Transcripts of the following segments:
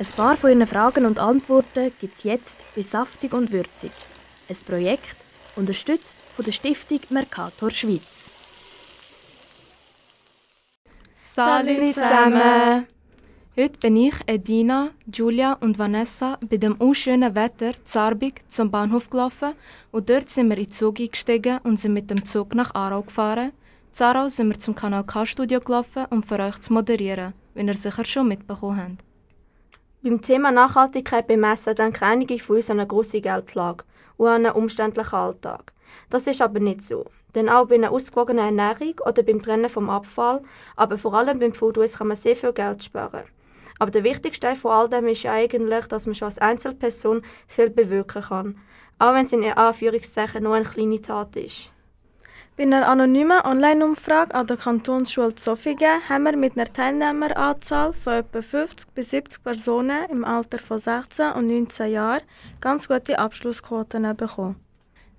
Ein paar von Ihren Fragen und Antworten gibt es jetzt bei Saftig und Würzig. Ein Projekt, unterstützt von der Stiftung Mercator Schweiz. Salut zusammen! Heute bin ich, Edina, Julia und Vanessa bei dem unschönen Wetter Zarbig zum Bahnhof gelaufen und dort sind wir in den Zug eingestiegen und sind mit dem Zug nach Aarau gefahren. In Aarau sind wir zum Kanal K-Studio gelaufen, um für euch zu moderieren, wie ihr sicher schon mitbekommen habt. Beim Thema Nachhaltigkeit bemessen denken einige von uns an eine grosse Geldplage und an einen umständlichen Alltag. Das ist aber nicht so. Denn auch bei einer ausgewogenen Ernährung oder beim Trennen vom Abfall, aber vor allem beim Food Waste kann man sehr viel Geld sparen. Aber der wichtigste Teil von all dem ist eigentlich, dass man schon als Einzelperson viel bewirken kann. Auch wenn es in Anführungszeichen nur eine kleine Tat ist. Bei einer anonymen Online-Umfrage an der Kantonsschule Zofingen haben wir mit einer Teilnehmeranzahl von etwa 50 bis 70 Personen im Alter von 16 und 19 Jahren ganz gute Abschlussquoten bekommen.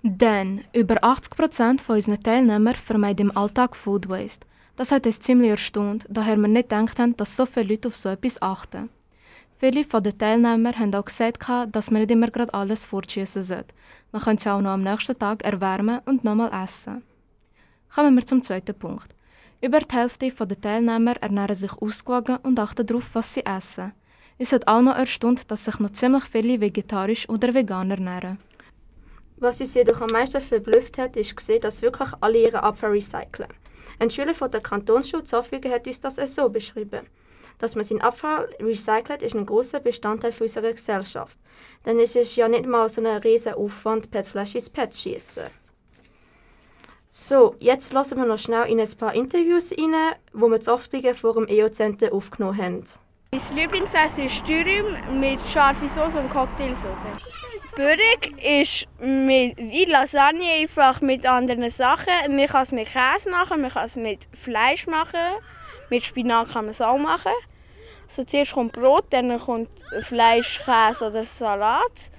Denn über 80 Prozent von unseren Teilnehmern vermeiden im Alltag Food Waste. Das hat uns ziemlich erstaunt, daher wir nicht gedacht haben, dass so viele Leute auf so etwas achten. Viele von den Teilnehmern haben auch gesagt, dass man nicht immer gerade alles fortschießen sollte. Man könnte es auch noch am nächsten Tag erwärmen und nochmal essen. Kommen wir zum zweiten Punkt. Über die Hälfte der Teilnehmer ernähren sich ausgewogen und achten darauf, was sie essen. Es hat auch noch erstaunt, dass sich noch ziemlich viele vegetarisch oder vegan ernähren. Was uns jedoch am meisten verblüfft hat, ist gesehen, dass wirklich alle ihren Abfall recyceln. Ein Schüler von der Kantonsschule Zofingen hat uns das so beschrieben. Dass man seinen Abfall recycelt, ist ein großer Bestandteil unserer Gesellschaft. Denn es ist ja nicht mal so ein riesen Aufwand, PET-Flaschen ins PET schießen. So, jetzt lassen wir noch schnell in ein paar Interviews rein, wo wir das Oftige vor dem EO-Center aufgenommen haben. Mein Lieblingsessen ist Dürüm mit scharfer Soße und Cocktailsoße. Börek ist mit, wie Lasagne einfach mit anderen Sachen. Man kann es mit Käse machen, man kann es mit Fleisch machen. Mit Spinat kann man es auch machen. Also zuerst kommt Brot, dann kommt Fleisch, Käse oder Salat.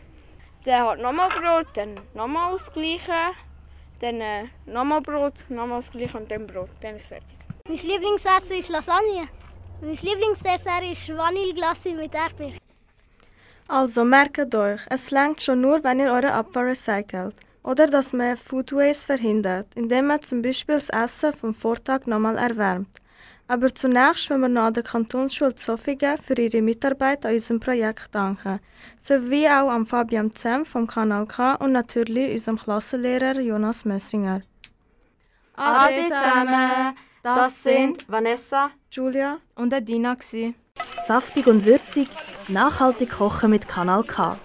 Dann hat nochmal Brot, dann nochmal das Gleiche. Dann äh, nochmal Brot, nochmal das gleiche und dann Brot. Dann ist es fertig. Mein Lieblingsessen ist Lasagne. Mein Lieblingsdessert ist Vanilleglasse mit Erdbeer. Also merkt euch, es langt schon nur, wenn ihr euren Abfall recycelt. Oder dass man Food Waste verhindert, indem man zum Beispiel das Essen vom Vortag nochmal erwärmt. Aber zunächst wollen wir noch an der Kantonsschule Zofingen für ihre Mitarbeit an unserem Projekt danken, sowie auch an Fabian Zem vom Kanal K und natürlich unserem Klassenlehrer Jonas Mössinger. Ade zusammen! Das sind Vanessa, Julia und Adina. Saftig und würzig, nachhaltig kochen mit Kanal K.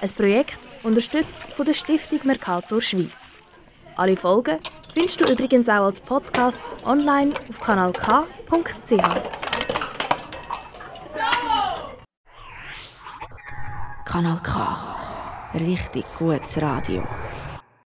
Ein Projekt unterstützt von der Stiftung Mercator Schweiz. Alle Folgen findest du übrigens auch als Podcast online auf kanalk.ch. Kanal K. Richtig gutes Radio.